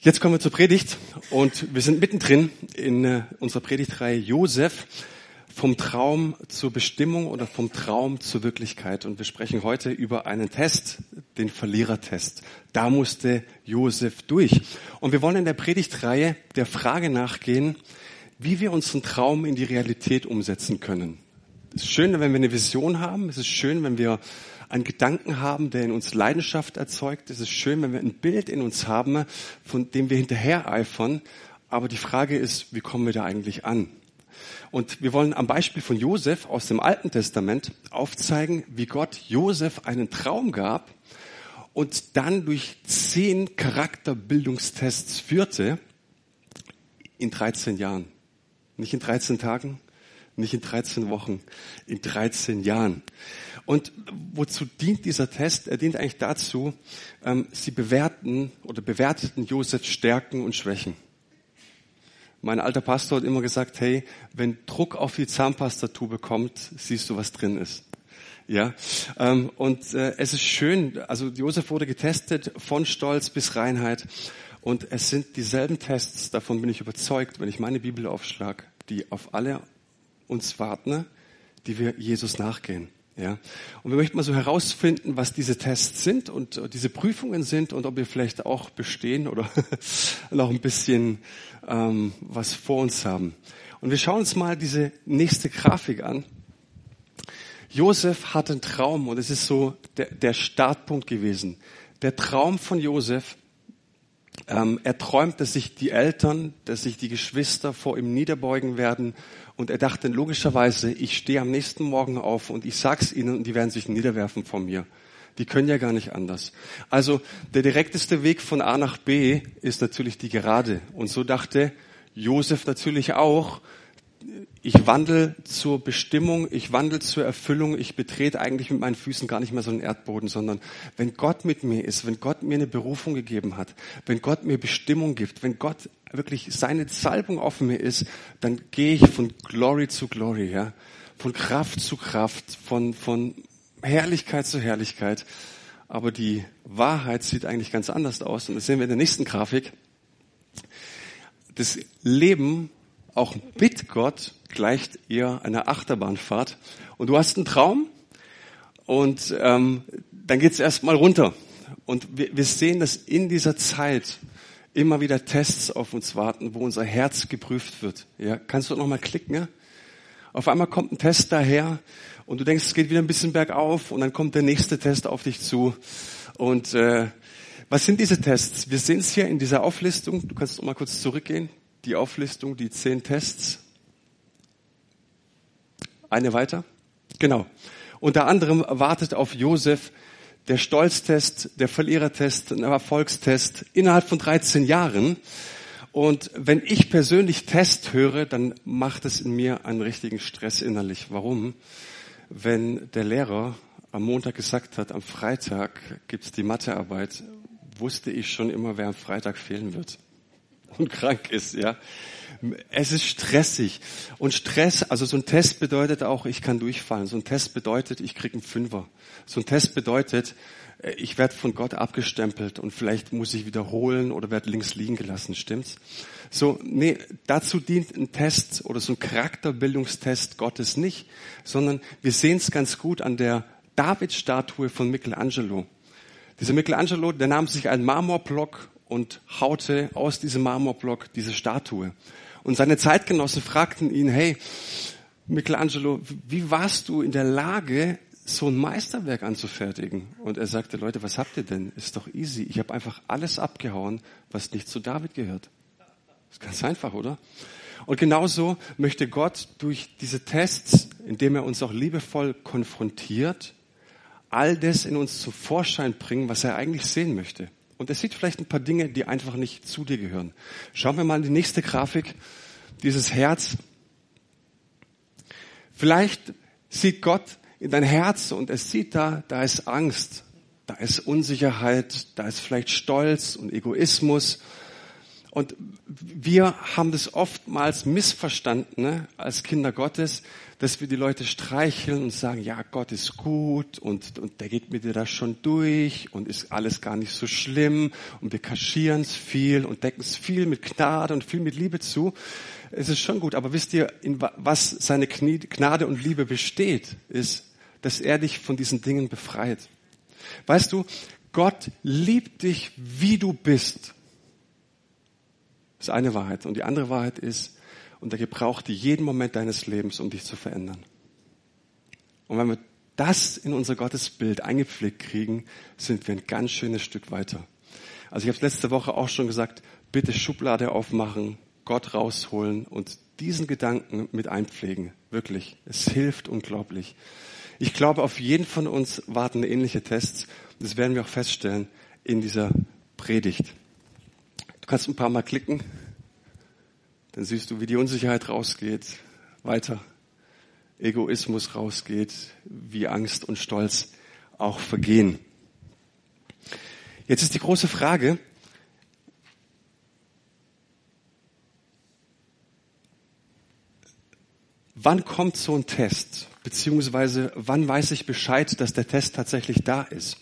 Jetzt kommen wir zur Predigt und wir sind mittendrin in äh, unserer Predigtreihe Josef vom Traum zur Bestimmung oder vom Traum zur Wirklichkeit. Und wir sprechen heute über einen Test, den Verlierertest. Da musste Josef durch. Und wir wollen in der Predigtreihe der Frage nachgehen, wie wir unseren Traum in die Realität umsetzen können. Es ist schön, wenn wir eine Vision haben. Es ist schön, wenn wir einen Gedanken haben, der in uns Leidenschaft erzeugt. Es ist schön, wenn wir ein Bild in uns haben, von dem wir hinterher eifern. Aber die Frage ist, wie kommen wir da eigentlich an? Und wir wollen am Beispiel von Josef aus dem Alten Testament aufzeigen, wie Gott Josef einen Traum gab und dann durch zehn Charakterbildungstests führte in 13 Jahren. Nicht in 13 Tagen, nicht in 13 Wochen, in 13 Jahren. Und wozu dient dieser Test? Er dient eigentlich dazu, ähm, sie bewerten oder bewerteten Josefs Stärken und Schwächen. Mein alter Pastor hat immer gesagt, hey, wenn Druck auf die Zahnpastatube kommt, siehst du, was drin ist. Ja, ähm, und äh, es ist schön, also Josef wurde getestet von Stolz bis Reinheit und es sind dieselben Tests, davon bin ich überzeugt, wenn ich meine Bibel aufschlag, die auf alle uns warten, die wir Jesus nachgehen. Ja, und wir möchten mal so herausfinden, was diese Tests sind und äh, diese Prüfungen sind und ob wir vielleicht auch bestehen oder noch ein bisschen ähm, was vor uns haben. Und wir schauen uns mal diese nächste Grafik an. Josef hat einen Traum und es ist so der, der Startpunkt gewesen. Der Traum von Josef, ähm, er träumt, dass sich die Eltern, dass sich die Geschwister vor ihm niederbeugen werden und er dachte logischerweise, ich stehe am nächsten Morgen auf und ich sag's ihnen und die werden sich niederwerfen vor mir. Die können ja gar nicht anders. Also der direkteste Weg von A nach B ist natürlich die Gerade. Und so dachte Josef natürlich auch, ich wandle zur Bestimmung, ich wandle zur Erfüllung, ich betrete eigentlich mit meinen Füßen gar nicht mehr so einen Erdboden, sondern wenn Gott mit mir ist, wenn Gott mir eine Berufung gegeben hat, wenn Gott mir Bestimmung gibt, wenn Gott wirklich seine Salbung auf mir ist, dann gehe ich von Glory zu Glory, ja, von Kraft zu Kraft, von, von Herrlichkeit zu Herrlichkeit. Aber die Wahrheit sieht eigentlich ganz anders aus. Und das sehen wir in der nächsten Grafik. Das Leben auch mit Gott gleicht eher einer Achterbahnfahrt. Und du hast einen Traum und ähm, dann geht's erstmal runter. Und wir, wir sehen, dass in dieser Zeit immer wieder Tests auf uns warten, wo unser Herz geprüft wird. Ja, kannst du noch mal klicken? Ja? Auf einmal kommt ein Test daher und du denkst, es geht wieder ein bisschen bergauf und dann kommt der nächste Test auf dich zu. Und äh, was sind diese Tests? Wir sehen es hier in dieser Auflistung. Du kannst noch mal kurz zurückgehen die Auflistung, die zehn Tests. Eine weiter. Genau. Unter anderem wartet auf Josef der Stolztest, der Verlierertest, ein Erfolgstest innerhalb von 13 Jahren. Und wenn ich persönlich Test höre, dann macht es in mir einen richtigen Stress innerlich. Warum? Wenn der Lehrer am Montag gesagt hat, am Freitag gibt's die Mathearbeit, wusste ich schon immer, wer am Freitag fehlen wird und krank ist, ja. Es ist stressig. Und Stress, also so ein Test bedeutet auch, ich kann durchfallen. So ein Test bedeutet, ich krieg einen Fünfer. So ein Test bedeutet, äh, ich werde von Gott abgestempelt und vielleicht muss ich wiederholen oder werde links liegen gelassen, stimmt's? So, nee, dazu dient ein Test oder so ein Charakterbildungstest Gottes nicht, sondern wir sehen es ganz gut an der David-Statue von Michelangelo. Dieser Michelangelo, der nahm sich einen Marmorblock und haute aus diesem Marmorblock diese Statue. Und seine Zeitgenossen fragten ihn, hey, Michelangelo, wie warst du in der Lage, so ein Meisterwerk anzufertigen? Und er sagte, Leute, was habt ihr denn? Ist doch easy. Ich habe einfach alles abgehauen, was nicht zu David gehört. ist ganz einfach, oder? Und genauso möchte Gott durch diese Tests, indem er uns auch liebevoll konfrontiert, all das in uns zum Vorschein bringen, was er eigentlich sehen möchte. Und er sieht vielleicht ein paar Dinge, die einfach nicht zu dir gehören. Schauen wir mal in die nächste Grafik. Dieses Herz. Vielleicht sieht Gott in dein Herz und er sieht da, da ist Angst, da ist Unsicherheit, da ist vielleicht Stolz und Egoismus. Und wir haben das oftmals missverstanden ne, als Kinder Gottes, dass wir die Leute streicheln und sagen, ja, Gott ist gut und, und der geht mit dir da schon durch und ist alles gar nicht so schlimm und wir kaschieren es viel und decken es viel mit Gnade und viel mit Liebe zu. Es ist schon gut, aber wisst ihr, in was seine Gnade und Liebe besteht, ist, dass er dich von diesen Dingen befreit. Weißt du, Gott liebt dich, wie du bist. Das ist eine Wahrheit. Und die andere Wahrheit ist, und er gebraucht jeden Moment deines Lebens, um dich zu verändern. Und wenn wir das in unser Gottesbild eingepflegt kriegen, sind wir ein ganz schönes Stück weiter. Also ich habe letzte Woche auch schon gesagt, bitte Schublade aufmachen, Gott rausholen und diesen Gedanken mit einpflegen. Wirklich. Es hilft unglaublich. Ich glaube, auf jeden von uns warten ähnliche Tests. Das werden wir auch feststellen in dieser Predigt. Du kannst ein paar Mal klicken. Dann siehst du, wie die Unsicherheit rausgeht. Weiter. Egoismus rausgeht, wie Angst und Stolz auch vergehen. Jetzt ist die große Frage, wann kommt so ein Test? Beziehungsweise wann weiß ich Bescheid, dass der Test tatsächlich da ist?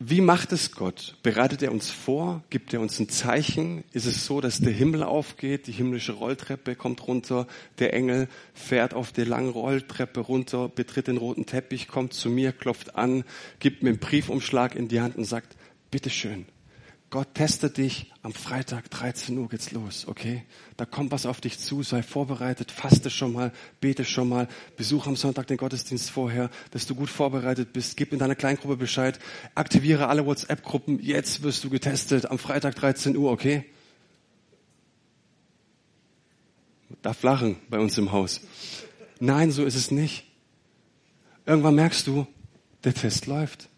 Wie macht es Gott? Bereitet er uns vor? Gibt er uns ein Zeichen? Ist es so, dass der Himmel aufgeht, die himmlische Rolltreppe kommt runter, der Engel fährt auf der langen Rolltreppe runter, betritt den roten Teppich, kommt zu mir, klopft an, gibt mir einen Briefumschlag in die Hand und sagt, bitteschön, Gott testet dich am Freitag 13 Uhr geht's los, okay? Da kommt was auf dich zu, sei vorbereitet, faste schon mal, bete schon mal, besuch am Sonntag den Gottesdienst vorher, dass du gut vorbereitet bist, gib in deiner Kleingruppe Bescheid, aktiviere alle WhatsApp-Gruppen, jetzt wirst du getestet am Freitag 13 Uhr, okay? Darf lachen bei uns im Haus. Nein, so ist es nicht. Irgendwann merkst du, der Test läuft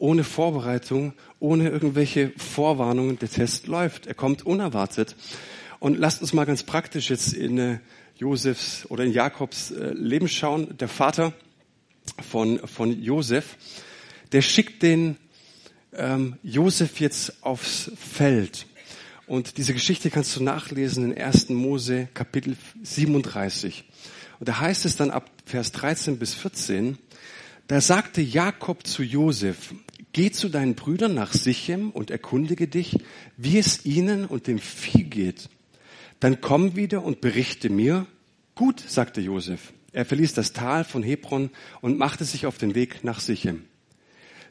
ohne Vorbereitung, ohne irgendwelche Vorwarnungen. Der Test läuft. Er kommt unerwartet. Und lasst uns mal ganz praktisch jetzt in äh, Josefs oder in Jakobs äh, Leben schauen. Der Vater von, von Josef, der schickt den ähm, Josef jetzt aufs Feld. Und diese Geschichte kannst du nachlesen in 1. Mose Kapitel 37. Und da heißt es dann ab Vers 13 bis 14, da sagte Jakob zu Josef, Geh zu deinen Brüdern nach Sichem und erkundige dich, wie es ihnen und dem Vieh geht. Dann komm wieder und berichte mir. Gut, sagte Josef. Er verließ das Tal von Hebron und machte sich auf den Weg nach Sichem.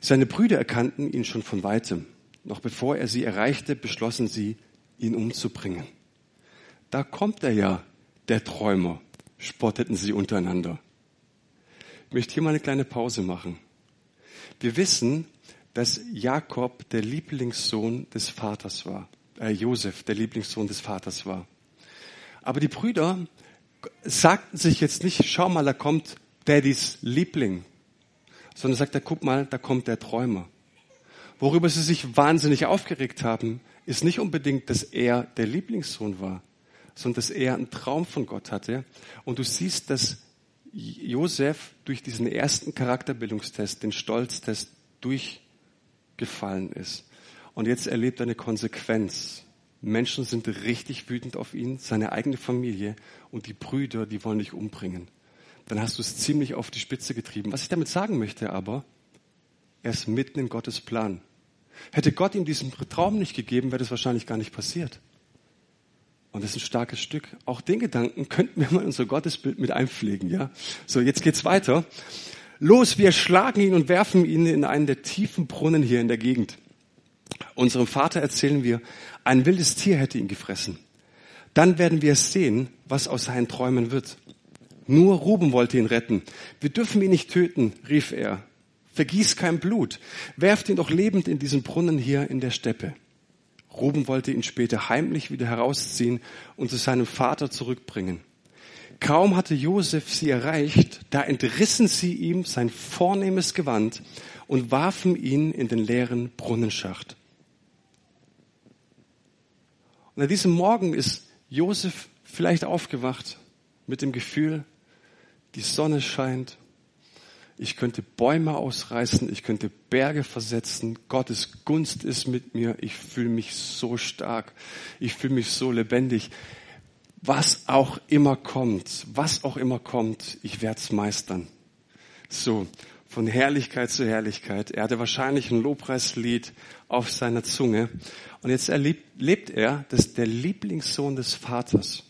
Seine Brüder erkannten ihn schon von weitem. Noch bevor er sie erreichte, beschlossen sie, ihn umzubringen. Da kommt er ja, der Träumer, spotteten sie untereinander. Ich möchte hier mal eine kleine Pause machen. Wir wissen, dass Jakob der Lieblingssohn des Vaters war, äh, Josef der Lieblingssohn des Vaters war. Aber die Brüder sagten sich jetzt nicht, schau mal, da kommt Daddys Liebling, sondern sagt er, guck mal, da kommt der Träumer. Worüber sie sich wahnsinnig aufgeregt haben, ist nicht unbedingt, dass er der Lieblingssohn war, sondern dass er einen Traum von Gott hatte. Und du siehst, dass Josef durch diesen ersten Charakterbildungstest, den Stolztest, durch gefallen ist. Und jetzt erlebt er eine Konsequenz. Menschen sind richtig wütend auf ihn, seine eigene Familie und die Brüder, die wollen dich umbringen. Dann hast du es ziemlich auf die Spitze getrieben. Was ich damit sagen möchte aber, er ist mitten in Gottes Plan. Hätte Gott ihm diesen Traum nicht gegeben, wäre das wahrscheinlich gar nicht passiert. Und das ist ein starkes Stück. Auch den Gedanken könnten wir mal in unser Gottesbild mit einpflegen, ja? So, jetzt geht's weiter. Los, wir schlagen ihn und werfen ihn in einen der tiefen Brunnen hier in der Gegend. Unserem Vater erzählen wir, ein wildes Tier hätte ihn gefressen. Dann werden wir sehen, was aus seinen Träumen wird. Nur Ruben wollte ihn retten. Wir dürfen ihn nicht töten, rief er. Vergieß kein Blut. Werft ihn doch lebend in diesen Brunnen hier in der Steppe. Ruben wollte ihn später heimlich wieder herausziehen und zu seinem Vater zurückbringen. Kaum hatte Josef sie erreicht, da entrissen sie ihm sein vornehmes Gewand und warfen ihn in den leeren Brunnenschacht. Und an diesem Morgen ist Josef vielleicht aufgewacht mit dem Gefühl, die Sonne scheint, Ich könnte Bäume ausreißen, ich könnte Berge versetzen. Gottes Gunst ist mit mir. Ich fühle mich so stark. Ich fühle mich so lebendig. Was auch immer kommt, was auch immer kommt, ich werde es meistern. So, von Herrlichkeit zu Herrlichkeit. Er hatte wahrscheinlich ein Lobpreislied auf seiner Zunge. Und jetzt erlebt, lebt er, dass der Lieblingssohn des Vaters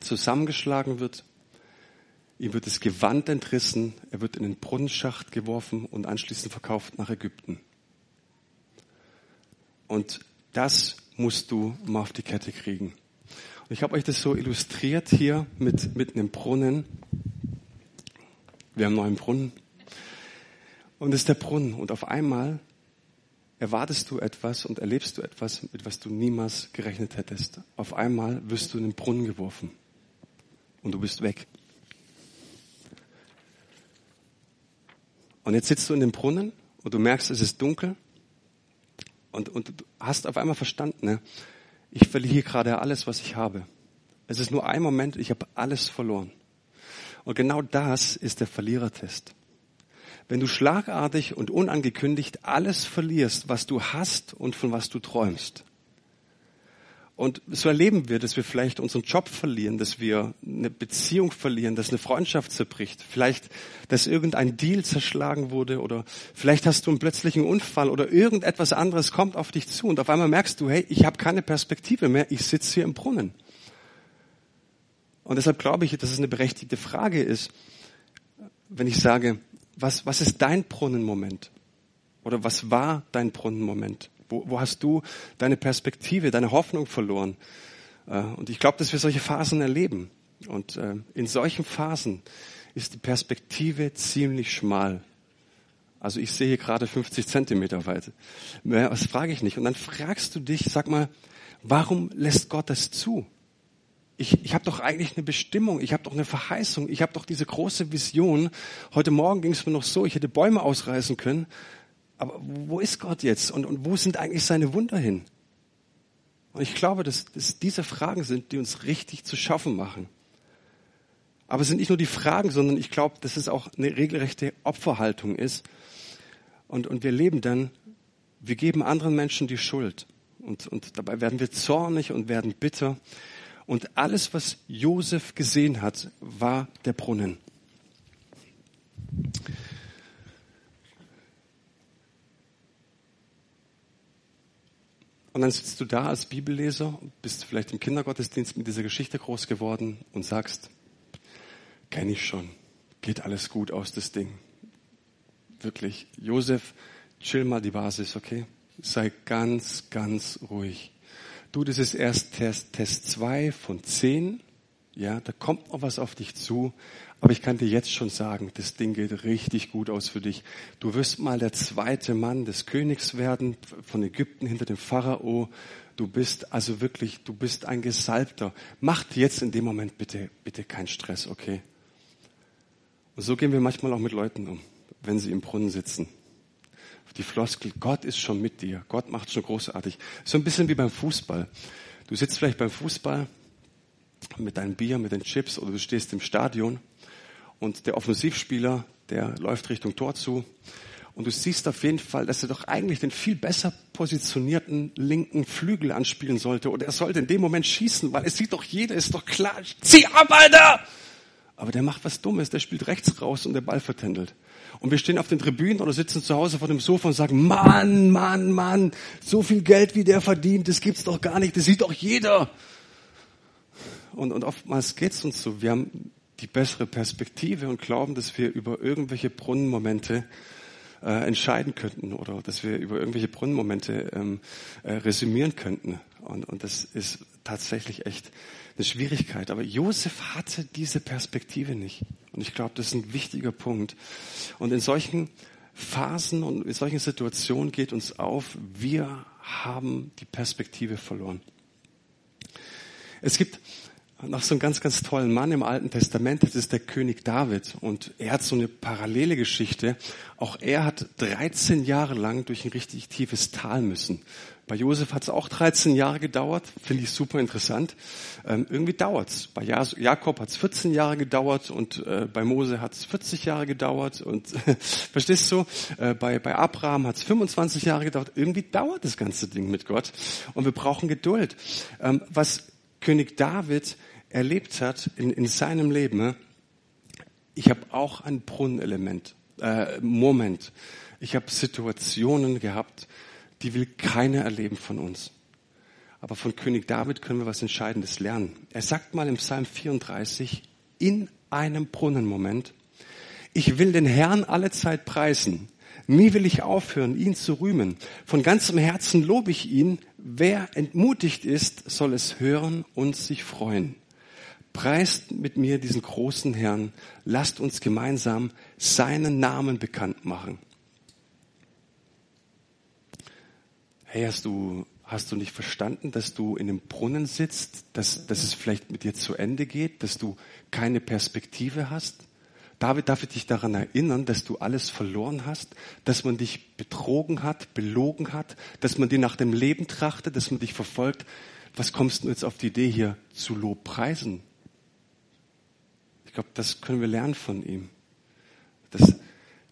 zusammengeschlagen wird, ihm wird das Gewand entrissen, er wird in den Brunnenschacht geworfen und anschließend verkauft nach Ägypten. Und das musst du mal auf die Kette kriegen. Und ich habe euch das so illustriert hier mit, mit einem Brunnen. Wir haben einen Brunnen. Und es ist der Brunnen. Und auf einmal erwartest du etwas und erlebst du etwas, mit was du niemals gerechnet hättest. Auf einmal wirst du in den Brunnen geworfen. Und du bist weg. Und jetzt sitzt du in dem Brunnen und du merkst, es ist dunkel. Und, und du hast auf einmal verstanden, ne? ich verliere gerade alles, was ich habe. Es ist nur ein Moment, ich habe alles verloren. Und genau das ist der Verlierertest. Wenn du schlagartig und unangekündigt alles verlierst, was du hast und von was du träumst. Und so erleben wir, dass wir vielleicht unseren Job verlieren, dass wir eine Beziehung verlieren, dass eine Freundschaft zerbricht, vielleicht, dass irgendein Deal zerschlagen wurde oder vielleicht hast du einen plötzlichen Unfall oder irgendetwas anderes kommt auf dich zu und auf einmal merkst du, hey, ich habe keine Perspektive mehr, ich sitze hier im Brunnen. Und deshalb glaube ich, dass es eine berechtigte Frage ist, wenn ich sage, was, was ist dein Brunnenmoment? Oder was war dein Brunnenmoment? Wo, wo hast du deine Perspektive, deine Hoffnung verloren? Äh, und ich glaube, dass wir solche Phasen erleben. Und äh, in solchen Phasen ist die Perspektive ziemlich schmal. Also ich sehe gerade 50 Zentimeter weit. Das frage ich nicht. Und dann fragst du dich, sag mal, warum lässt Gott das zu? ich, ich habe doch eigentlich eine Bestimmung, ich habe doch eine Verheißung, ich habe doch diese große Vision. Heute Morgen ging es mir noch so, ich hätte Bäume ausreißen können. Aber wo ist Gott jetzt und, und wo sind eigentlich seine Wunder hin? Und ich glaube, dass, dass diese Fragen sind, die uns richtig zu schaffen machen. Aber es sind nicht nur die Fragen, sondern ich glaube, dass es auch eine regelrechte Opferhaltung ist. Und, und wir leben dann, wir geben anderen Menschen die Schuld. Und, und dabei werden wir zornig und werden bitter. Und alles, was Josef gesehen hat, war der Brunnen. Und dann sitzt du da als Bibelleser, bist vielleicht im Kindergottesdienst mit dieser Geschichte groß geworden und sagst, kenne ich schon, geht alles gut aus das Ding. Wirklich, Josef, chill mal die Basis, okay? Sei ganz, ganz ruhig. Du, das ist erst Test, Test zwei von zehn. Ja, da kommt noch was auf dich zu. Aber ich kann dir jetzt schon sagen, das Ding geht richtig gut aus für dich. Du wirst mal der zweite Mann des Königs werden von Ägypten hinter dem Pharao. Du bist also wirklich, du bist ein Gesalbter. Mach dir jetzt in dem Moment bitte, bitte keinen Stress, okay? Und so gehen wir manchmal auch mit Leuten um, wenn sie im Brunnen sitzen die Floskel, Gott ist schon mit dir, Gott macht schon großartig. So ein bisschen wie beim Fußball. Du sitzt vielleicht beim Fußball mit deinem Bier, mit den Chips oder du stehst im Stadion und der Offensivspieler, der läuft Richtung Tor zu und du siehst auf jeden Fall, dass er doch eigentlich den viel besser positionierten linken Flügel anspielen sollte oder er sollte in dem Moment schießen, weil es sieht doch jeder, ist doch klar, zieh ab, Alter! Aber der macht was Dummes, der spielt rechts raus und der Ball vertändelt. Und wir stehen auf den Tribünen oder sitzen zu Hause vor dem Sofa und sagen, Mann, Mann, Mann, so viel Geld wie der verdient, das gibt's doch gar nicht, das sieht doch jeder. Und, und oftmals geht's uns so, wir haben die bessere Perspektive und glauben, dass wir über irgendwelche Brunnenmomente äh, entscheiden könnten oder dass wir über irgendwelche Brunnenmomente ähm, äh, resümieren könnten. Und, und das ist tatsächlich echt eine Schwierigkeit. Aber Josef hatte diese Perspektive nicht. Und ich glaube, das ist ein wichtiger Punkt. Und in solchen Phasen und in solchen Situationen geht uns auf, wir haben die Perspektive verloren. Es gibt nach so einem ganz, ganz tollen Mann im Alten Testament. Das ist der König David. Und er hat so eine parallele Geschichte. Auch er hat 13 Jahre lang durch ein richtig tiefes Tal müssen. Bei Josef hat es auch 13 Jahre gedauert. Finde ich super interessant. Ähm, irgendwie dauert's. Bei Jakob hat es 14 Jahre gedauert und äh, bei Mose hat es 40 Jahre gedauert. Und verstehst du? Äh, bei, bei Abraham hat es 25 Jahre gedauert. Irgendwie dauert das ganze Ding mit Gott. Und wir brauchen Geduld. Ähm, was König David erlebt hat in, in seinem Leben, ne? ich habe auch ein Brunnenelement, äh, Moment. Ich habe Situationen gehabt, die will keiner erleben von uns. Aber von König David können wir was Entscheidendes lernen. Er sagt mal im Psalm 34, in einem Brunnenmoment, ich will den Herrn alle Zeit preisen. Nie will ich aufhören, ihn zu rühmen. Von ganzem Herzen lobe ich ihn. Wer entmutigt ist, soll es hören und sich freuen. Preist mit mir diesen großen Herrn. Lasst uns gemeinsam seinen Namen bekannt machen. Hey, hast du, hast du nicht verstanden, dass du in einem Brunnen sitzt, dass, dass es vielleicht mit dir zu Ende geht, dass du keine Perspektive hast? David darf ich dich daran erinnern, dass du alles verloren hast, dass man dich betrogen hat, belogen hat, dass man dir nach dem Leben trachtet, dass man dich verfolgt. Was kommst du jetzt auf die Idee hier zu Lobpreisen? Ich glaube, das können wir lernen von ihm. Dass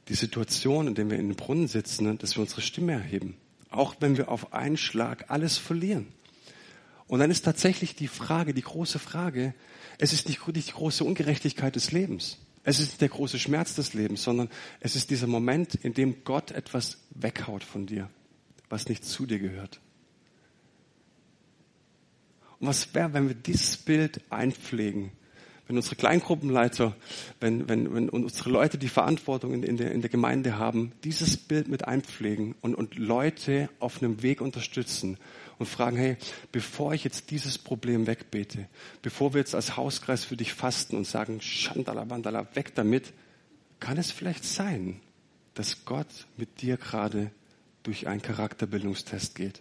die Situation, in der wir in den Brunnen sitzen, ne, dass wir unsere Stimme erheben. Auch wenn wir auf einen Schlag alles verlieren. Und dann ist tatsächlich die Frage, die große Frage, es ist nicht die große Ungerechtigkeit des Lebens. Es ist nicht der große Schmerz des Lebens, sondern es ist dieser Moment, in dem Gott etwas weghaut von dir, was nicht zu dir gehört. Und was wäre, wenn wir dieses Bild einpflegen wenn unsere Kleingruppenleiter, wenn, wenn, wenn unsere Leute die Verantwortung in, in, der, in der Gemeinde haben, dieses Bild mit einpflegen und, und Leute auf einem Weg unterstützen und fragen, hey, bevor ich jetzt dieses Problem wegbete, bevor wir jetzt als Hauskreis für dich fasten und sagen, Schandala, Bandala, weg damit, kann es vielleicht sein, dass Gott mit dir gerade durch einen Charakterbildungstest geht.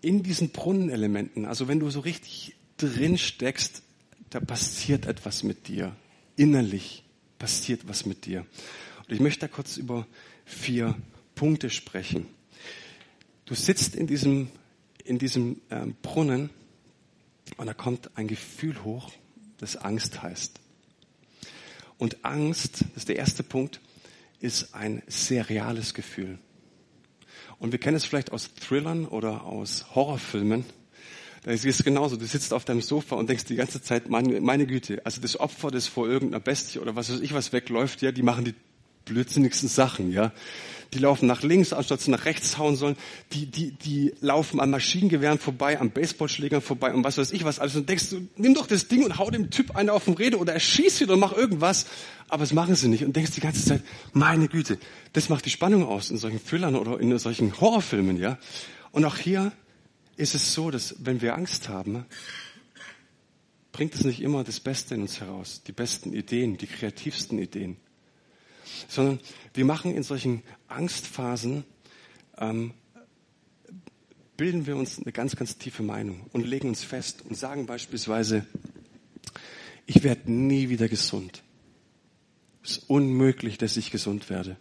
In diesen Brunnenelementen, also wenn du so richtig drin steckst, da passiert etwas mit dir. Innerlich passiert was mit dir. Und ich möchte da kurz über vier Punkte sprechen. Du sitzt in diesem, in diesem ähm, Brunnen und da kommt ein Gefühl hoch, das Angst heißt. Und Angst, das ist der erste Punkt, ist ein sehr reales Gefühl. Und wir kennen es vielleicht aus Thrillern oder aus Horrorfilmen. Da ist es genauso. Du sitzt auf deinem Sofa und denkst die ganze Zeit, meine, meine Güte, also das Opfer, das vor irgendeiner Bestie oder was weiß ich was wegläuft, ja, die machen die blödsinnigsten Sachen, ja. Die laufen nach links, anstatt sie nach rechts hauen sollen. Die, die, die laufen an Maschinengewehren vorbei, an Baseballschlägern vorbei und was weiß ich was alles. Und denkst du, nimm doch das Ding und hau dem Typ eine auf den Rede oder erschieß ihn oder mach irgendwas. Aber es machen sie nicht und denkst die ganze Zeit, meine Güte, das macht die Spannung aus in solchen Thrillern oder in solchen Horrorfilmen, ja. Und auch hier ist es so, dass wenn wir Angst haben, bringt es nicht immer das Beste in uns heraus, die besten Ideen, die kreativsten Ideen sondern wir machen in solchen Angstphasen, ähm, bilden wir uns eine ganz, ganz tiefe Meinung und legen uns fest und sagen beispielsweise, ich werde nie wieder gesund. Es ist unmöglich, dass ich gesund werde.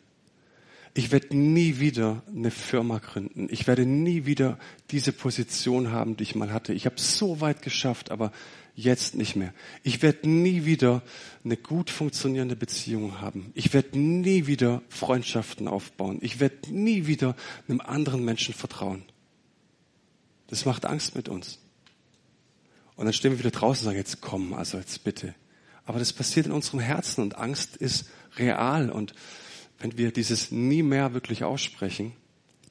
Ich werde nie wieder eine Firma gründen. Ich werde nie wieder diese Position haben, die ich mal hatte. Ich habe so weit geschafft, aber jetzt nicht mehr. Ich werde nie wieder eine gut funktionierende Beziehung haben. Ich werde nie wieder Freundschaften aufbauen. Ich werde nie wieder einem anderen Menschen vertrauen. Das macht Angst mit uns. Und dann stehen wir wieder draußen und sagen, jetzt komm, also jetzt bitte. Aber das passiert in unserem Herzen und Angst ist real. Und wenn wir dieses nie mehr wirklich aussprechen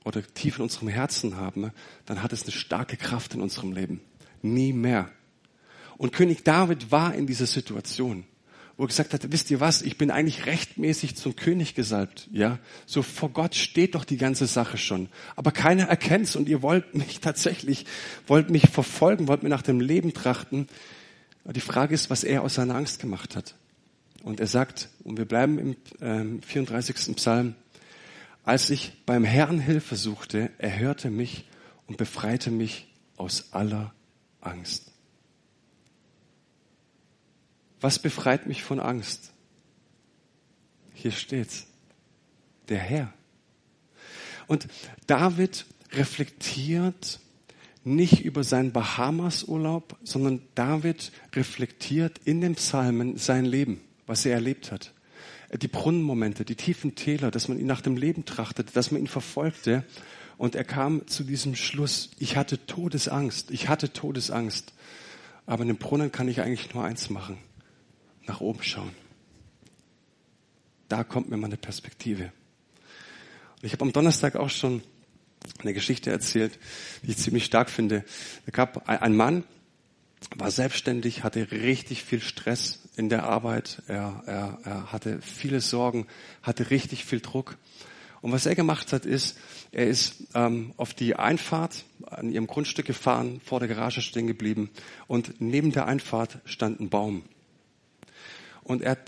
oder tief in unserem Herzen haben, dann hat es eine starke Kraft in unserem Leben. Nie mehr. Und König David war in dieser Situation, wo er gesagt hat, wisst ihr was, ich bin eigentlich rechtmäßig zum König gesalbt, ja. So vor Gott steht doch die ganze Sache schon. Aber keiner erkennt's und ihr wollt mich tatsächlich, wollt mich verfolgen, wollt mir nach dem Leben trachten. Aber die Frage ist, was er aus seiner Angst gemacht hat. Und er sagt, und wir bleiben im äh, 34. Psalm, als ich beim Herrn Hilfe suchte, er hörte mich und befreite mich aus aller Angst. Was befreit mich von Angst? Hier steht's. Der Herr. Und David reflektiert nicht über seinen Bahamas-Urlaub, sondern David reflektiert in den Psalmen sein Leben, was er erlebt hat. Die Brunnenmomente, die tiefen Täler, dass man ihn nach dem Leben trachtete, dass man ihn verfolgte. Und er kam zu diesem Schluss, ich hatte Todesangst, ich hatte Todesangst. Aber in dem Brunnen kann ich eigentlich nur eins machen, nach oben schauen. Da kommt mir meine Perspektive. Und ich habe am Donnerstag auch schon eine Geschichte erzählt, die ich ziemlich stark finde. Da gab ein Mann, war selbstständig, hatte richtig viel Stress in der Arbeit, er, er, er hatte viele Sorgen, hatte richtig viel Druck. Und was er gemacht hat, ist, er ist ähm, auf die Einfahrt an ihrem Grundstück gefahren, vor der Garage stehen geblieben und neben der Einfahrt stand ein Baum. Und er,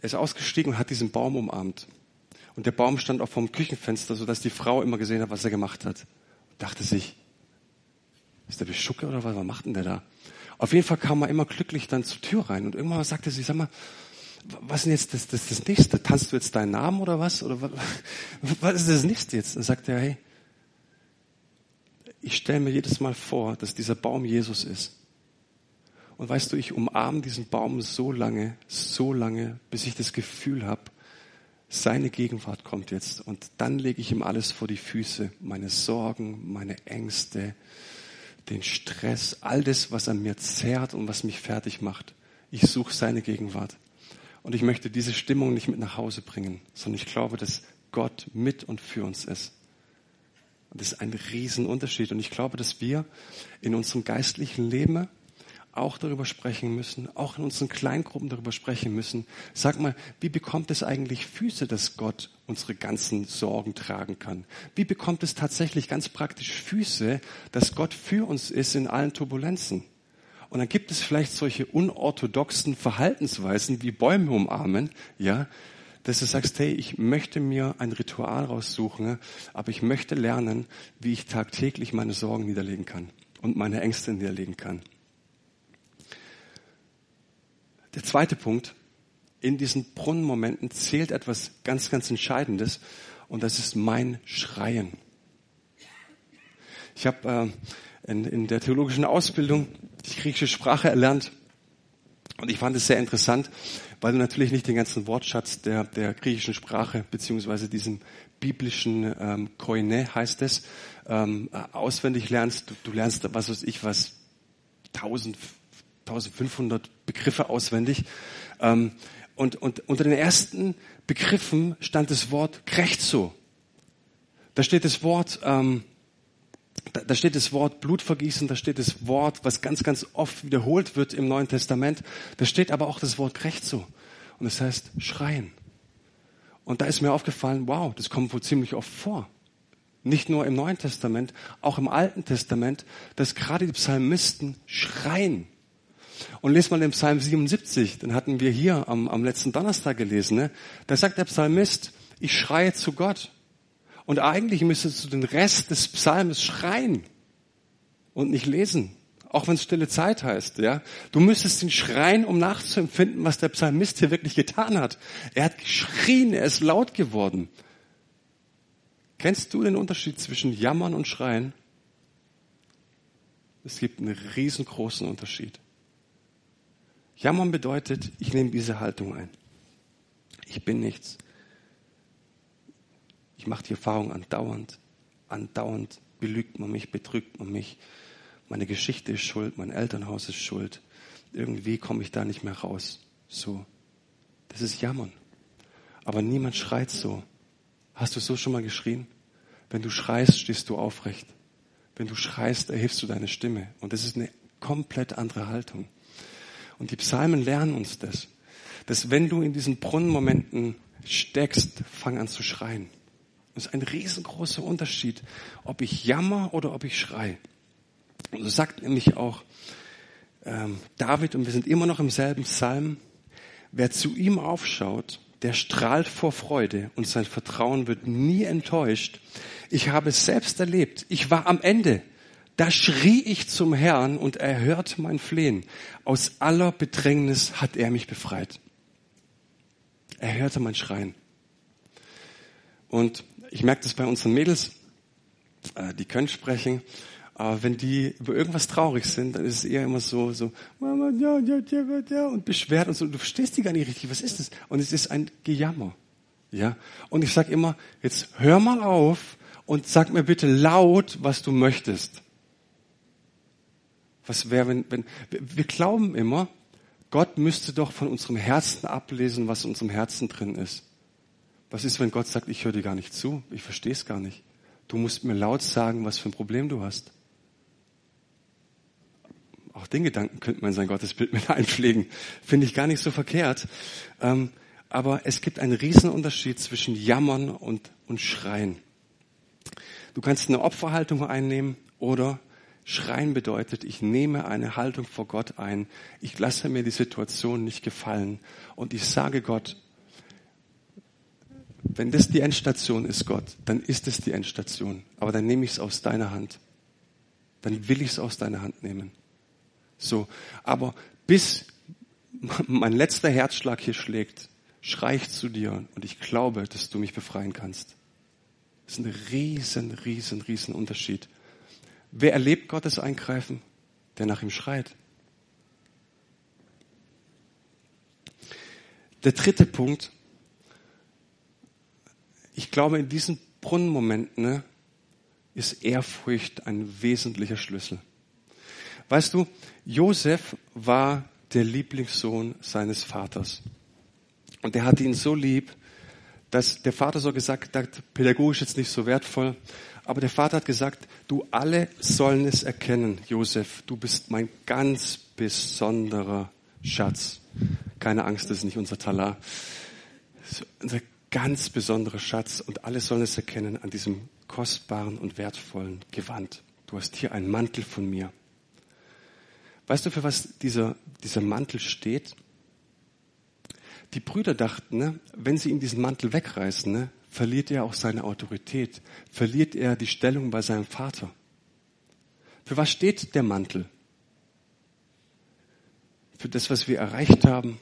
ist ausgestiegen und hat diesen Baum umarmt. Und der Baum stand auch vom Küchenfenster, sodass die Frau immer gesehen hat, was er gemacht hat. Und dachte sich, ist der Beschucke oder was, was macht denn der da? Auf jeden Fall kam er immer glücklich dann zur Tür rein und irgendwann sagte sie, sag mal, was ist denn jetzt das, das, das nächste? Tanzt du jetzt deinen Namen oder was? Oder was, was ist das nächste jetzt? Dann sagte er, hey, ich stelle mir jedes Mal vor, dass dieser Baum Jesus ist. Und weißt du, ich umarme diesen Baum so lange, so lange, bis ich das Gefühl habe, seine Gegenwart kommt jetzt und dann lege ich ihm alles vor die Füße, meine Sorgen, meine Ängste, den Stress, all das, was an mir zerrt und was mich fertig macht. Ich suche seine Gegenwart. Und ich möchte diese Stimmung nicht mit nach Hause bringen, sondern ich glaube, dass Gott mit und für uns ist. Und das ist ein Riesenunterschied. Und ich glaube, dass wir in unserem geistlichen Leben auch darüber sprechen müssen, auch in unseren Kleingruppen darüber sprechen müssen. Sag mal, wie bekommt es eigentlich Füße, dass Gott unsere ganzen Sorgen tragen kann? Wie bekommt es tatsächlich ganz praktisch Füße, dass Gott für uns ist in allen Turbulenzen? Und dann gibt es vielleicht solche unorthodoxen Verhaltensweisen wie Bäume umarmen, ja, dass du sagst, hey, ich möchte mir ein Ritual raussuchen, aber ich möchte lernen, wie ich tagtäglich meine Sorgen niederlegen kann und meine Ängste niederlegen kann. Der zweite Punkt, in diesen Brunnenmomenten zählt etwas ganz, ganz Entscheidendes und das ist mein Schreien. Ich habe äh, in, in der theologischen Ausbildung die griechische Sprache erlernt und ich fand es sehr interessant, weil du natürlich nicht den ganzen Wortschatz der, der griechischen Sprache beziehungsweise diesem biblischen ähm, Koine heißt es, ähm, auswendig lernst. Du, du lernst, was weiß ich, was tausend 1500 Begriffe auswendig. Ähm, und, und unter den ersten Begriffen stand das Wort Krechzo. Da steht das Wort, ähm, da, da steht das Wort Blutvergießen, da steht das Wort, was ganz, ganz oft wiederholt wird im Neuen Testament. Da steht aber auch das Wort Krechzo. Und das heißt schreien. Und da ist mir aufgefallen, wow, das kommt wohl ziemlich oft vor. Nicht nur im Neuen Testament, auch im Alten Testament, dass gerade die Psalmisten schreien. Und lest mal den Psalm 77, den hatten wir hier am, am letzten Donnerstag gelesen. Ne? Da sagt der Psalmist, ich schreie zu Gott. Und eigentlich müsstest du den Rest des Psalms schreien und nicht lesen. Auch wenn es stille Zeit heißt, ja. Du müsstest ihn schreien, um nachzuempfinden, was der Psalmist hier wirklich getan hat. Er hat geschrien, er ist laut geworden. Kennst du den Unterschied zwischen Jammern und Schreien? Es gibt einen riesengroßen Unterschied. Jammern bedeutet, ich nehme diese Haltung ein. Ich bin nichts. Ich mache die Erfahrung andauernd. Andauernd belügt man mich, betrügt man mich. Meine Geschichte ist schuld, mein Elternhaus ist schuld. Irgendwie komme ich da nicht mehr raus. So. Das ist Jammern. Aber niemand schreit so. Hast du so schon mal geschrien? Wenn du schreist, stehst du aufrecht. Wenn du schreist, erhebst du deine Stimme. Und das ist eine komplett andere Haltung. Und die Psalmen lernen uns das. Dass wenn du in diesen Brunnenmomenten steckst, fang an zu schreien. Das ist ein riesengroßer Unterschied, ob ich jammer oder ob ich schrei. Und so sagt nämlich auch ähm, David, und wir sind immer noch im selben Psalm, wer zu ihm aufschaut, der strahlt vor Freude und sein Vertrauen wird nie enttäuscht. Ich habe es selbst erlebt. Ich war am Ende. Da schrie ich zum Herrn und er hörte mein Flehen. Aus aller Bedrängnis hat er mich befreit. Er hörte mein Schreien. Und ich merke das bei unseren Mädels, äh, die können sprechen, aber wenn die über irgendwas traurig sind, dann ist es eher immer so, so, und beschwert und so. Du verstehst die gar nicht richtig. Was ist das? Und es ist ein Gejammer. Ja. Und ich sage immer, jetzt hör mal auf und sag mir bitte laut, was du möchtest. Was wäre, wenn, wenn, wir glauben immer, Gott müsste doch von unserem Herzen ablesen, was in unserem Herzen drin ist. Was ist, wenn Gott sagt, ich höre dir gar nicht zu, ich verstehe es gar nicht. Du musst mir laut sagen, was für ein Problem du hast. Auch den Gedanken könnte man sein Gottesbild mit einpflegen. Finde ich gar nicht so verkehrt. Ähm, aber es gibt einen riesen Unterschied zwischen Jammern und, und Schreien. Du kannst eine Opferhaltung einnehmen oder Schreien bedeutet, ich nehme eine Haltung vor Gott ein. Ich lasse mir die Situation nicht gefallen und ich sage Gott, wenn das die Endstation ist, Gott, dann ist es die Endstation. Aber dann nehme ich es aus deiner Hand. Dann will ich es aus deiner Hand nehmen. So. Aber bis mein letzter Herzschlag hier schlägt, schrei ich zu dir und ich glaube, dass du mich befreien kannst. Das ist ein riesen, riesen, riesen Unterschied. Wer erlebt Gottes Eingreifen? Der nach ihm schreit. Der dritte Punkt, ich glaube, in diesen Brunnenmomenten ne, ist Ehrfurcht ein wesentlicher Schlüssel. Weißt du, Josef war der Lieblingssohn seines Vaters. Und er hatte ihn so lieb, dass der Vater so gesagt hat, pädagogisch jetzt nicht so wertvoll, aber der Vater hat gesagt, du alle sollen es erkennen, Josef, du bist mein ganz besonderer Schatz. Keine Angst, das ist nicht unser Talar. Unser ganz besonderer Schatz und alle sollen es erkennen an diesem kostbaren und wertvollen Gewand. Du hast hier einen Mantel von mir. Weißt du, für was dieser, dieser Mantel steht? Die Brüder dachten, ne, wenn sie ihm diesen Mantel wegreißen, ne, verliert er auch seine Autorität, verliert er die Stellung bei seinem Vater. Für was steht der Mantel? Für das, was wir erreicht haben,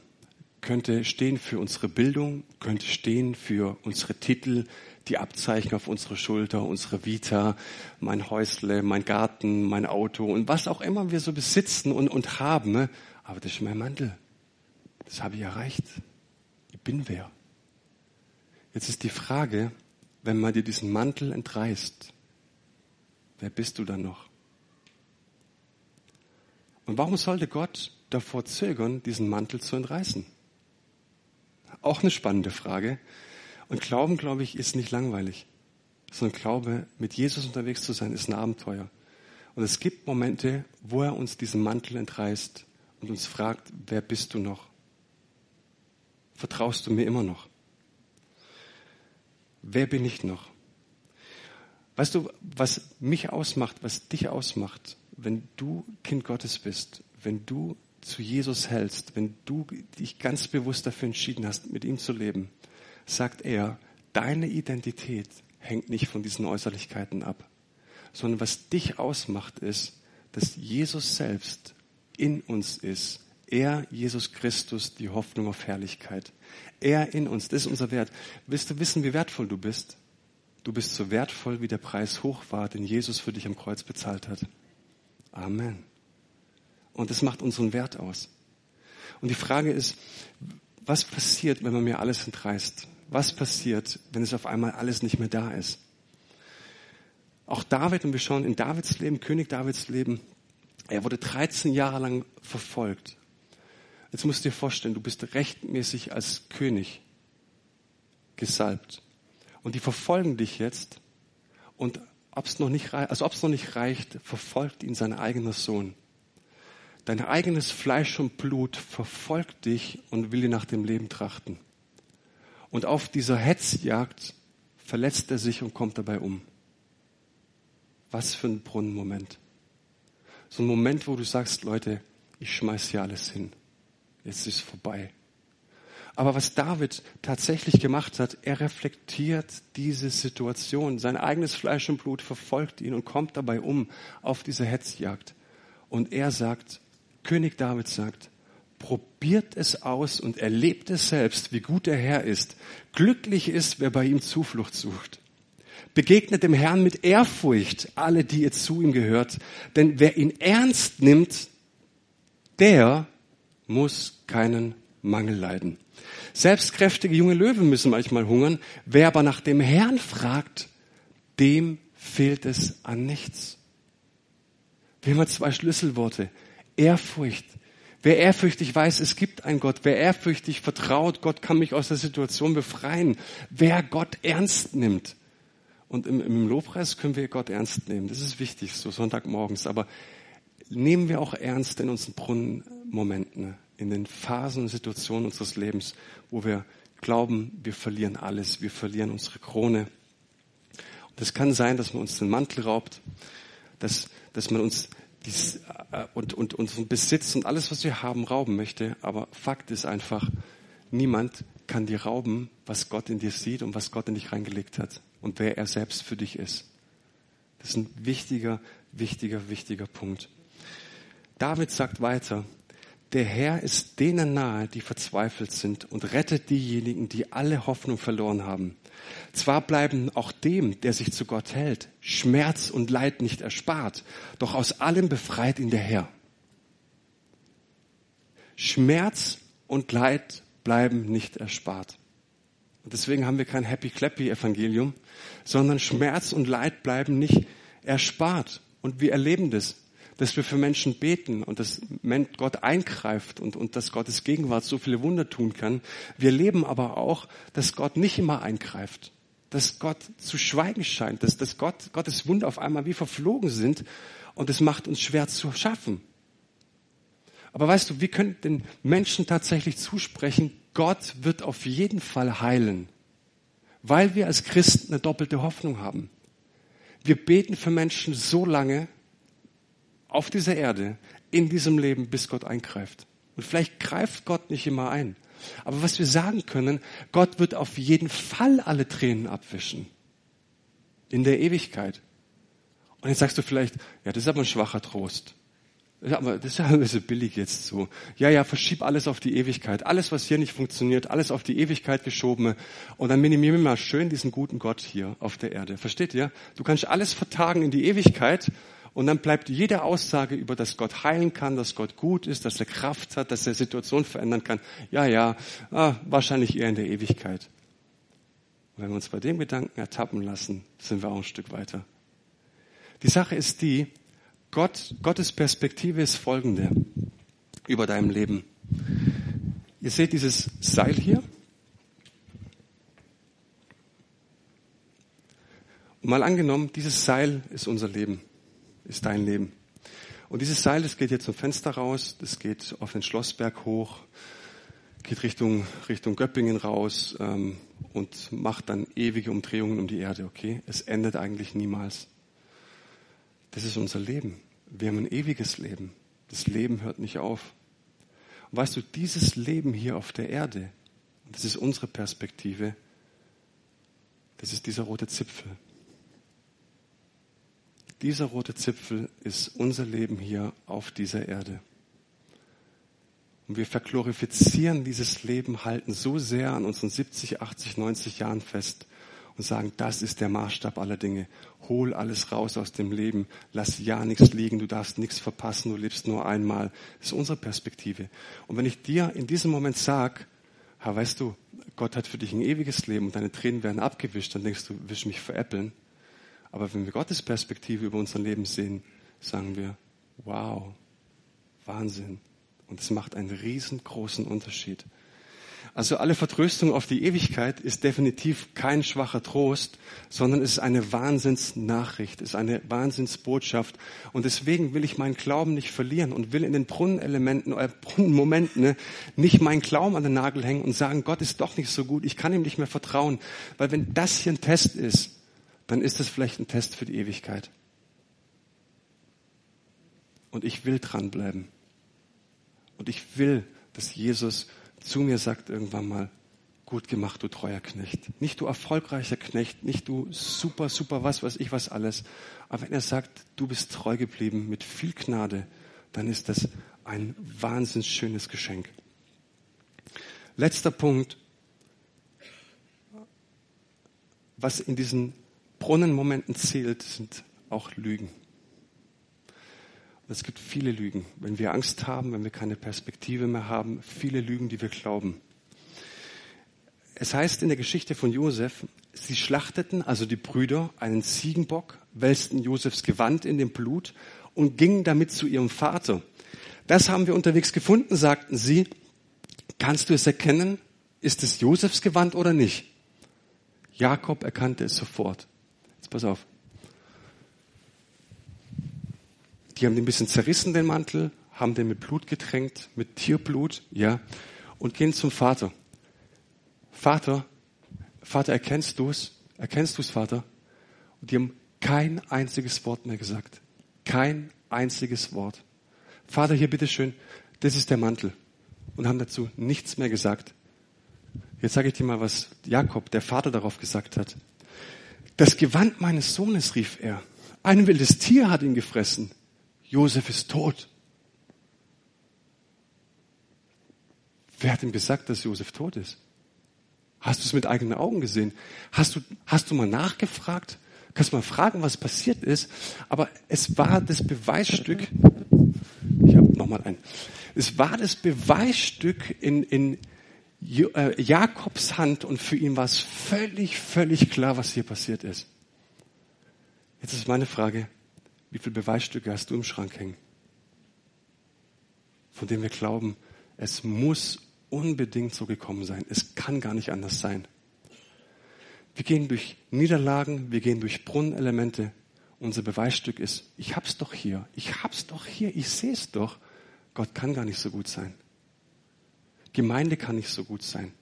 könnte stehen für unsere Bildung, könnte stehen für unsere Titel, die Abzeichen auf unsere Schulter, unsere Vita, mein Häusle, mein Garten, mein Auto und was auch immer wir so besitzen und, und haben. Aber das ist mein Mantel. Das habe ich erreicht. Ich bin wer. Jetzt ist die Frage, wenn man dir diesen Mantel entreißt, wer bist du dann noch? Und warum sollte Gott davor zögern, diesen Mantel zu entreißen? Auch eine spannende Frage. Und Glauben, glaube ich, ist nicht langweilig, sondern Glaube, mit Jesus unterwegs zu sein, ist ein Abenteuer. Und es gibt Momente, wo er uns diesen Mantel entreißt und uns fragt, wer bist du noch? Vertraust du mir immer noch? Wer bin ich noch? Weißt du, was mich ausmacht, was dich ausmacht, wenn du Kind Gottes bist, wenn du zu Jesus hältst, wenn du dich ganz bewusst dafür entschieden hast, mit ihm zu leben, sagt er, deine Identität hängt nicht von diesen Äußerlichkeiten ab, sondern was dich ausmacht ist, dass Jesus selbst in uns ist. Er, Jesus Christus, die Hoffnung auf Herrlichkeit. Er in uns, das ist unser Wert. Willst du wissen, wie wertvoll du bist? Du bist so wertvoll, wie der Preis hoch war, den Jesus für dich am Kreuz bezahlt hat. Amen. Und das macht unseren Wert aus. Und die Frage ist, was passiert, wenn man mir alles entreißt? Was passiert, wenn es auf einmal alles nicht mehr da ist? Auch David, und wir schauen in Davids Leben, König Davids Leben, er wurde 13 Jahre lang verfolgt. Jetzt musst du dir vorstellen, du bist rechtmäßig als König gesalbt. Und die verfolgen dich jetzt. Und ob's noch nicht, also ob's noch nicht reicht, verfolgt ihn sein eigener Sohn. Dein eigenes Fleisch und Blut verfolgt dich und will dir nach dem Leben trachten. Und auf dieser Hetzjagd verletzt er sich und kommt dabei um. Was für ein Brunnenmoment. So ein Moment, wo du sagst, Leute, ich schmeiß hier alles hin. Jetzt ist vorbei. Aber was David tatsächlich gemacht hat, er reflektiert diese Situation. Sein eigenes Fleisch und Blut verfolgt ihn und kommt dabei um auf diese Hetzjagd. Und er sagt, König David sagt, probiert es aus und erlebt es selbst, wie gut der Herr ist. Glücklich ist, wer bei ihm Zuflucht sucht. Begegnet dem Herrn mit Ehrfurcht, alle, die ihr zu ihm gehört. Denn wer ihn ernst nimmt, der muss keinen Mangel leiden. Selbstkräftige junge Löwen müssen manchmal hungern. Wer aber nach dem Herrn fragt, dem fehlt es an nichts. Wir haben zwei Schlüsselworte. Ehrfurcht. Wer ehrfürchtig weiß, es gibt einen Gott, wer ehrfürchtig vertraut, Gott kann mich aus der Situation befreien, wer Gott ernst nimmt. Und im, im Lobpreis können wir Gott ernst nehmen. Das ist wichtig, so Sonntagmorgens. Aber nehmen wir auch ernst in unseren Brunnenmomenten, in den Phasen und Situationen unseres Lebens, wo wir glauben, wir verlieren alles, wir verlieren unsere Krone. Und es kann sein, dass man uns den Mantel raubt, dass, dass man uns dies, äh, und, und unseren Besitz und alles, was wir haben, rauben möchte. Aber Fakt ist einfach, niemand kann dir rauben, was Gott in dir sieht und was Gott in dich reingelegt hat und wer er selbst für dich ist. Das ist ein wichtiger, wichtiger, wichtiger Punkt. David sagt weiter, der Herr ist denen nahe, die verzweifelt sind und rettet diejenigen, die alle Hoffnung verloren haben. Zwar bleiben auch dem, der sich zu Gott hält, Schmerz und Leid nicht erspart, doch aus allem befreit ihn der Herr. Schmerz und Leid bleiben nicht erspart. Und deswegen haben wir kein Happy Clappy Evangelium, sondern Schmerz und Leid bleiben nicht erspart. Und wir erleben das dass wir für Menschen beten und dass Gott eingreift und, und dass Gottes Gegenwart so viele Wunder tun kann. Wir leben aber auch, dass Gott nicht immer eingreift, dass Gott zu schweigen scheint, dass, dass Gott, Gottes Wunder auf einmal wie verflogen sind und es macht uns schwer zu schaffen. Aber weißt du, wir können den Menschen tatsächlich zusprechen, Gott wird auf jeden Fall heilen, weil wir als Christen eine doppelte Hoffnung haben. Wir beten für Menschen so lange, auf dieser Erde, in diesem Leben, bis Gott eingreift. Und vielleicht greift Gott nicht immer ein. Aber was wir sagen können, Gott wird auf jeden Fall alle Tränen abwischen. In der Ewigkeit. Und jetzt sagst du vielleicht, ja, das ist aber ein schwacher Trost. Aber das ist ja ein bisschen billig jetzt so. Ja, ja, verschieb alles auf die Ewigkeit. Alles, was hier nicht funktioniert, alles auf die Ewigkeit geschoben. Und dann minimieren wir mal schön diesen guten Gott hier auf der Erde. Versteht ihr? Du kannst alles vertagen in die Ewigkeit und dann bleibt jede Aussage über, dass Gott heilen kann, dass Gott gut ist, dass er Kraft hat, dass er Situation verändern kann. Ja, ja, ah, wahrscheinlich eher in der Ewigkeit. Und wenn wir uns bei dem Gedanken ertappen lassen, sind wir auch ein Stück weiter. Die Sache ist die, Gott, Gottes Perspektive ist folgende über deinem Leben. Ihr seht dieses Seil hier. Und mal angenommen, dieses Seil ist unser Leben ist dein Leben. Und dieses Seil, das geht jetzt zum Fenster raus, das geht auf den Schlossberg hoch, geht Richtung, Richtung Göppingen raus ähm, und macht dann ewige Umdrehungen um die Erde, okay? Es endet eigentlich niemals. Das ist unser Leben. Wir haben ein ewiges Leben. Das Leben hört nicht auf. Und weißt du, dieses Leben hier auf der Erde, das ist unsere Perspektive, das ist dieser rote Zipfel. Dieser rote Zipfel ist unser Leben hier auf dieser Erde. Und wir verglorifizieren dieses Leben, halten so sehr an unseren 70, 80, 90 Jahren fest und sagen, das ist der Maßstab aller Dinge. Hol alles raus aus dem Leben. Lass ja nichts liegen. Du darfst nichts verpassen. Du lebst nur einmal. Das ist unsere Perspektive. Und wenn ich dir in diesem Moment sag, Herr, weißt du, Gott hat für dich ein ewiges Leben und deine Tränen werden abgewischt, dann denkst du, du mich veräppeln? Aber wenn wir Gottes Perspektive über unser Leben sehen, sagen wir, wow, Wahnsinn. Und es macht einen riesengroßen Unterschied. Also alle Vertröstung auf die Ewigkeit ist definitiv kein schwacher Trost, sondern es ist eine Wahnsinnsnachricht, es ist eine Wahnsinnsbotschaft. Und deswegen will ich meinen Glauben nicht verlieren und will in den Brunnenelementen, äh, Brunnenmomenten ne, nicht meinen Glauben an den Nagel hängen und sagen, Gott ist doch nicht so gut, ich kann ihm nicht mehr vertrauen. Weil wenn das hier ein Test ist, dann ist es vielleicht ein Test für die Ewigkeit. Und ich will dranbleiben. Und ich will, dass Jesus zu mir sagt irgendwann mal, gut gemacht, du treuer Knecht. Nicht du erfolgreicher Knecht, nicht du super, super was weiß ich was alles. Aber wenn er sagt, du bist treu geblieben mit viel Gnade, dann ist das ein wahnsinnig schönes Geschenk. Letzter Punkt, was in diesen Brunnenmomenten zählt, sind auch Lügen. es gibt viele Lügen. Wenn wir Angst haben, wenn wir keine Perspektive mehr haben, viele Lügen, die wir glauben. Es heißt in der Geschichte von Josef, sie schlachteten, also die Brüder, einen Ziegenbock, wälzten Josefs Gewand in dem Blut und gingen damit zu ihrem Vater. Das haben wir unterwegs gefunden, sagten sie. Kannst du es erkennen? Ist es Josefs Gewand oder nicht? Jakob erkannte es sofort. Jetzt pass auf. Die haben den ein bisschen zerrissen, den Mantel, haben den mit Blut getränkt, mit Tierblut, ja, und gehen zum Vater. Vater, Vater, erkennst du es? Erkennst du es, Vater? Und die haben kein einziges Wort mehr gesagt. Kein einziges Wort. Vater, hier bitteschön, das ist der Mantel. Und haben dazu nichts mehr gesagt. Jetzt sage ich dir mal, was Jakob, der Vater, darauf gesagt hat. Das Gewand meines Sohnes, rief er. Ein wildes Tier hat ihn gefressen. Josef ist tot. Wer hat ihm gesagt, dass Josef tot ist? Hast du es mit eigenen Augen gesehen? Hast du, hast du mal nachgefragt? Kannst du mal fragen, was passiert ist? Aber es war das Beweisstück. Ich habe nochmal ein. Es war das Beweisstück in, in Jakobs Hand und für ihn war es völlig, völlig klar, was hier passiert ist. Jetzt ist meine Frage, wie viele Beweisstücke hast du im Schrank hängen? Von dem wir glauben, es muss unbedingt so gekommen sein. Es kann gar nicht anders sein. Wir gehen durch Niederlagen, wir gehen durch Brunnenelemente. Unser Beweisstück ist, ich hab's doch hier, ich hab's doch hier, ich sehe es doch. Gott kann gar nicht so gut sein. Gemeinde kann nicht so gut sein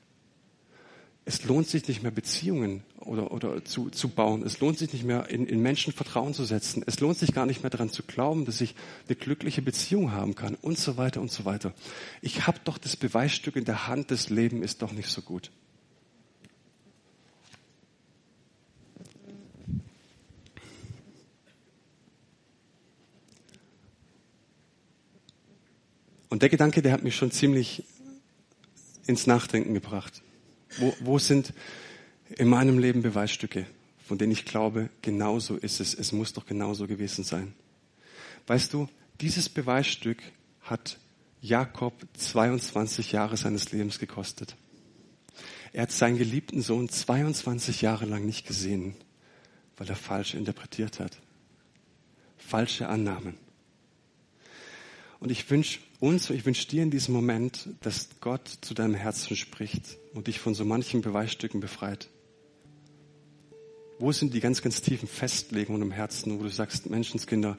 es lohnt sich nicht mehr Beziehungen oder, oder zu, zu bauen. Es lohnt sich nicht mehr in, in Menschen Vertrauen zu setzen. Es lohnt sich gar nicht mehr daran zu glauben, dass ich eine glückliche Beziehung haben kann und so weiter und so weiter. Ich habe doch das Beweisstück in der Hand, das Leben ist doch nicht so gut. Und der Gedanke, der hat mich schon ziemlich ins Nachdenken gebracht. Wo, wo sind in meinem Leben Beweisstücke, von denen ich glaube, genauso ist es. Es muss doch genauso gewesen sein. Weißt du, dieses Beweisstück hat Jakob 22 Jahre seines Lebens gekostet. Er hat seinen geliebten Sohn 22 Jahre lang nicht gesehen, weil er falsch interpretiert hat. Falsche Annahmen. Und ich wünsche uns, ich wünsche dir in diesem Moment, dass Gott zu deinem Herzen spricht und dich von so manchen Beweisstücken befreit. Wo sind die ganz, ganz tiefen Festlegungen im Herzen, wo du sagst, Menschenskinder,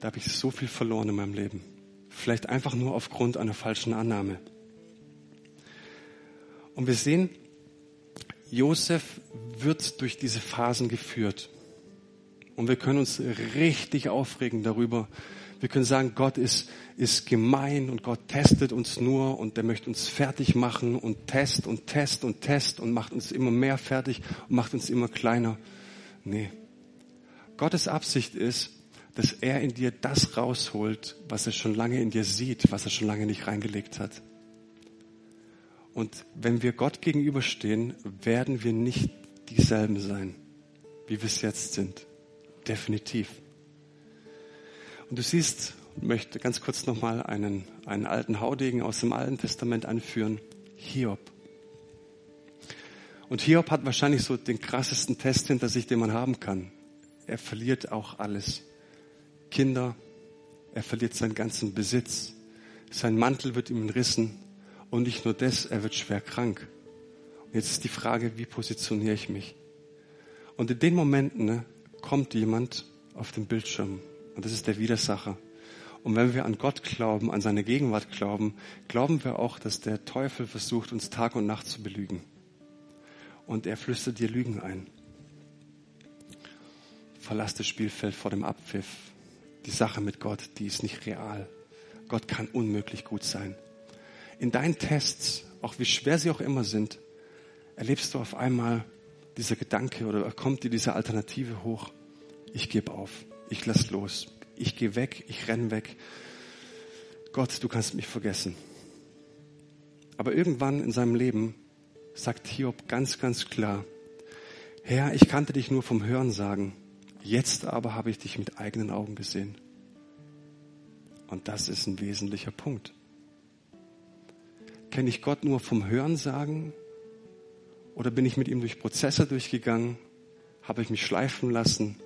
da habe ich so viel verloren in meinem Leben. Vielleicht einfach nur aufgrund einer falschen Annahme. Und wir sehen, Josef wird durch diese Phasen geführt. Und wir können uns richtig aufregen darüber, wir können sagen, Gott ist, ist gemein und Gott testet uns nur und der möchte uns fertig machen und test und test und test und macht uns immer mehr fertig und macht uns immer kleiner. Nee. Gottes Absicht ist, dass er in dir das rausholt, was er schon lange in dir sieht, was er schon lange nicht reingelegt hat. Und wenn wir Gott gegenüberstehen, werden wir nicht dieselben sein, wie wir es jetzt sind. Definitiv. Und du siehst, ich möchte ganz kurz nochmal einen, einen alten Haudegen aus dem Alten Testament anführen. Hiob. Und Hiob hat wahrscheinlich so den krassesten Test hinter sich, den man haben kann. Er verliert auch alles. Kinder, er verliert seinen ganzen Besitz. Sein Mantel wird ihm entrissen. Und nicht nur das, er wird schwer krank. Und jetzt ist die Frage, wie positioniere ich mich? Und in den Momenten ne, kommt jemand auf dem Bildschirm und das ist der Widersacher. Und wenn wir an Gott glauben, an seine Gegenwart glauben, glauben wir auch, dass der Teufel versucht, uns Tag und Nacht zu belügen. Und er flüstert dir Lügen ein. Verlass das Spielfeld vor dem Abpfiff. Die Sache mit Gott, die ist nicht real. Gott kann unmöglich gut sein. In deinen Tests, auch wie schwer sie auch immer sind, erlebst du auf einmal dieser Gedanke oder kommt dir diese Alternative hoch. Ich gebe auf, ich lass los, ich gehe weg, ich renn weg. Gott, du kannst mich vergessen. Aber irgendwann in seinem Leben sagt Hiob ganz, ganz klar, Herr, ich kannte dich nur vom Hören sagen, jetzt aber habe ich dich mit eigenen Augen gesehen. Und das ist ein wesentlicher Punkt. Kenne ich Gott nur vom Hören sagen oder bin ich mit ihm durch Prozesse durchgegangen? Habe ich mich schleifen lassen?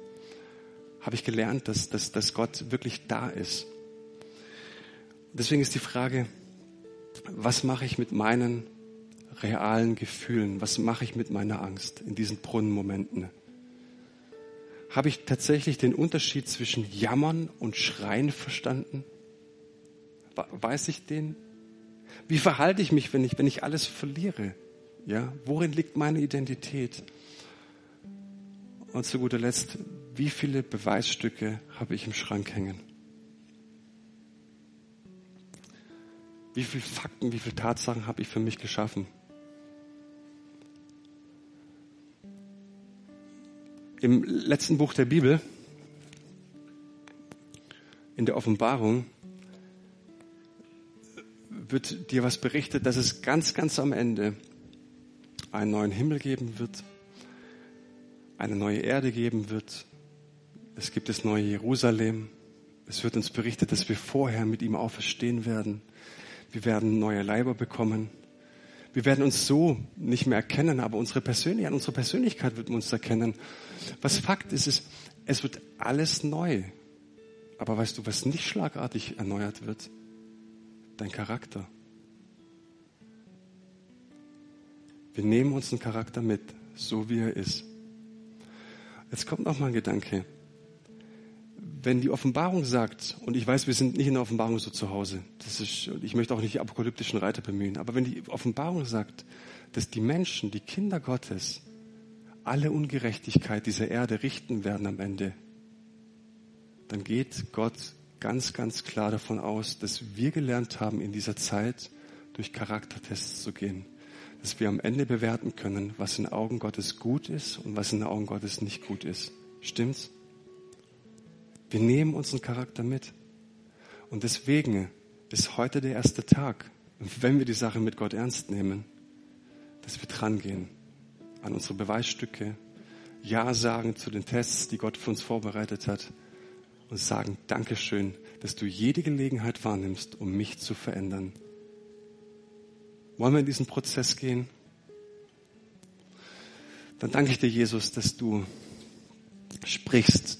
Habe ich gelernt, dass, dass, dass Gott wirklich da ist? Deswegen ist die Frage, was mache ich mit meinen realen Gefühlen? Was mache ich mit meiner Angst in diesen Brunnenmomenten? Habe ich tatsächlich den Unterschied zwischen Jammern und Schreien verstanden? Weiß ich den? Wie verhalte ich mich, wenn ich, wenn ich alles verliere? Ja, worin liegt meine Identität? Und zu guter Letzt, wie viele Beweisstücke habe ich im Schrank hängen? Wie viele Fakten, wie viele Tatsachen habe ich für mich geschaffen? Im letzten Buch der Bibel, in der Offenbarung, wird dir was berichtet, dass es ganz, ganz am Ende einen neuen Himmel geben wird, eine neue Erde geben wird. Es gibt das neue Jerusalem. Es wird uns berichtet, dass wir vorher mit ihm auferstehen werden. Wir werden neue Leiber bekommen. Wir werden uns so nicht mehr erkennen, aber unsere Persönlichkeit, unsere Persönlichkeit wird uns erkennen. Was Fakt ist, ist, es wird alles neu. Aber weißt du, was nicht schlagartig erneuert wird? Dein Charakter. Wir nehmen unseren Charakter mit, so wie er ist. Jetzt kommt noch mal ein Gedanke wenn die Offenbarung sagt, und ich weiß, wir sind nicht in der Offenbarung so zu Hause, das ist, ich möchte auch nicht die apokalyptischen Reiter bemühen, aber wenn die Offenbarung sagt, dass die Menschen, die Kinder Gottes, alle Ungerechtigkeit dieser Erde richten werden am Ende, dann geht Gott ganz, ganz klar davon aus, dass wir gelernt haben, in dieser Zeit durch Charaktertests zu gehen. Dass wir am Ende bewerten können, was in Augen Gottes gut ist und was in Augen Gottes nicht gut ist. Stimmt's? Wir nehmen unseren Charakter mit. Und deswegen ist heute der erste Tag, wenn wir die Sache mit Gott ernst nehmen, dass wir drangehen an unsere Beweisstücke, Ja sagen zu den Tests, die Gott für uns vorbereitet hat und sagen, Dankeschön, dass du jede Gelegenheit wahrnimmst, um mich zu verändern. Wollen wir in diesen Prozess gehen? Dann danke ich dir, Jesus, dass du sprichst,